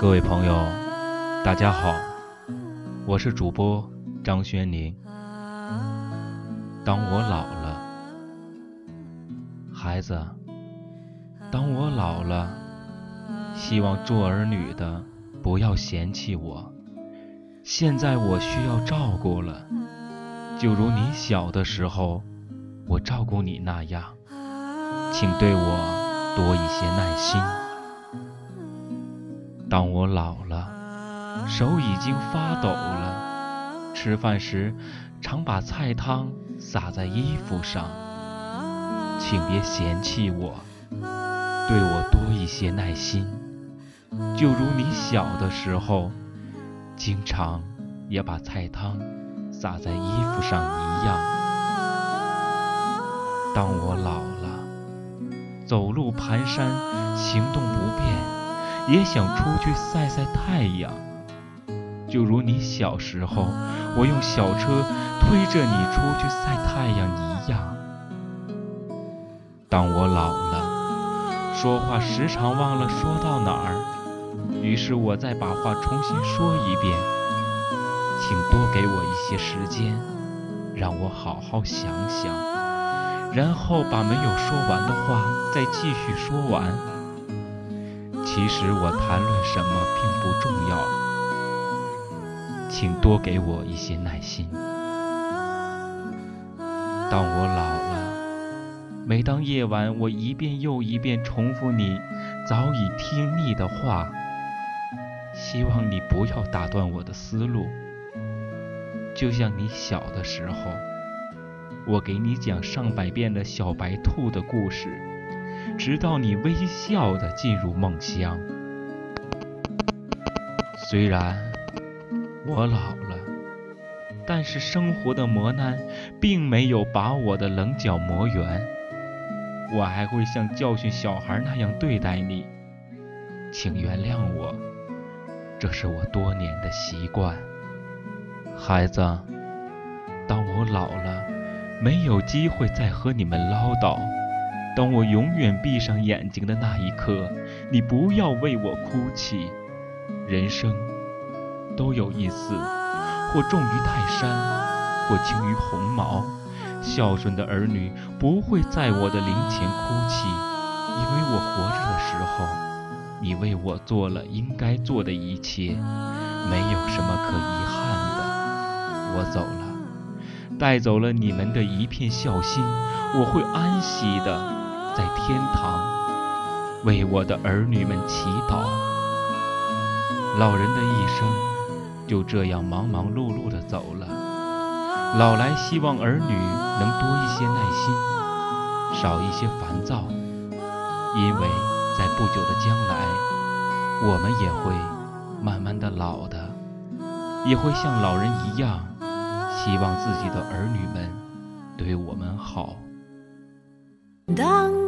各位朋友，大家好，我是主播张轩宁。当我老了，孩子，当我老了，希望做儿女的不要嫌弃我。现在我需要照顾了，就如你小的时候我照顾你那样，请对我多一些耐心。当我老了，手已经发抖了，吃饭时常把菜汤洒在衣服上，请别嫌弃我，对我多一些耐心，就如你小的时候，经常也把菜汤洒在衣服上一样。当我老了，走路蹒跚，行动不便。也想出去晒晒太阳，就如你小时候，我用小车推着你出去晒太阳一样。当我老了，说话时常忘了说到哪儿，于是我再把话重新说一遍，请多给我一些时间，让我好好想想，然后把没有说完的话再继续说完。其实我谈论什么并不重要，请多给我一些耐心。当我老了，每当夜晚我一遍又一遍重复你早已听腻的话，希望你不要打断我的思路。就像你小的时候，我给你讲上百遍的小白兔的故事。直到你微笑的进入梦乡。虽然我老了，但是生活的磨难并没有把我的棱角磨圆。我还会像教训小孩那样对待你，请原谅我，这是我多年的习惯。孩子，当我老了，没有机会再和你们唠叨。当我永远闭上眼睛的那一刻，你不要为我哭泣。人生都有一死，或重于泰山，或轻于鸿毛。孝顺的儿女不会在我的灵前哭泣，因为我活着的时候，你为我做了应该做的一切，没有什么可遗憾的。我走了，带走了你们的一片孝心，我会安息的。在天堂为我的儿女们祈祷。老人的一生就这样忙忙碌碌地走了。老来希望儿女能多一些耐心，少一些烦躁，因为在不久的将来，我们也会慢慢的老的，也会像老人一样，希望自己的儿女们对我们好。当。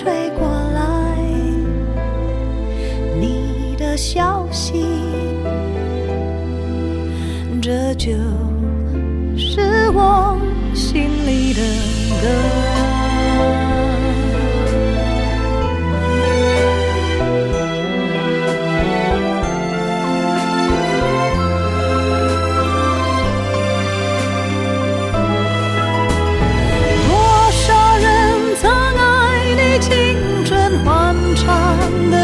吹过来，你的消息，这就是我心里的歌。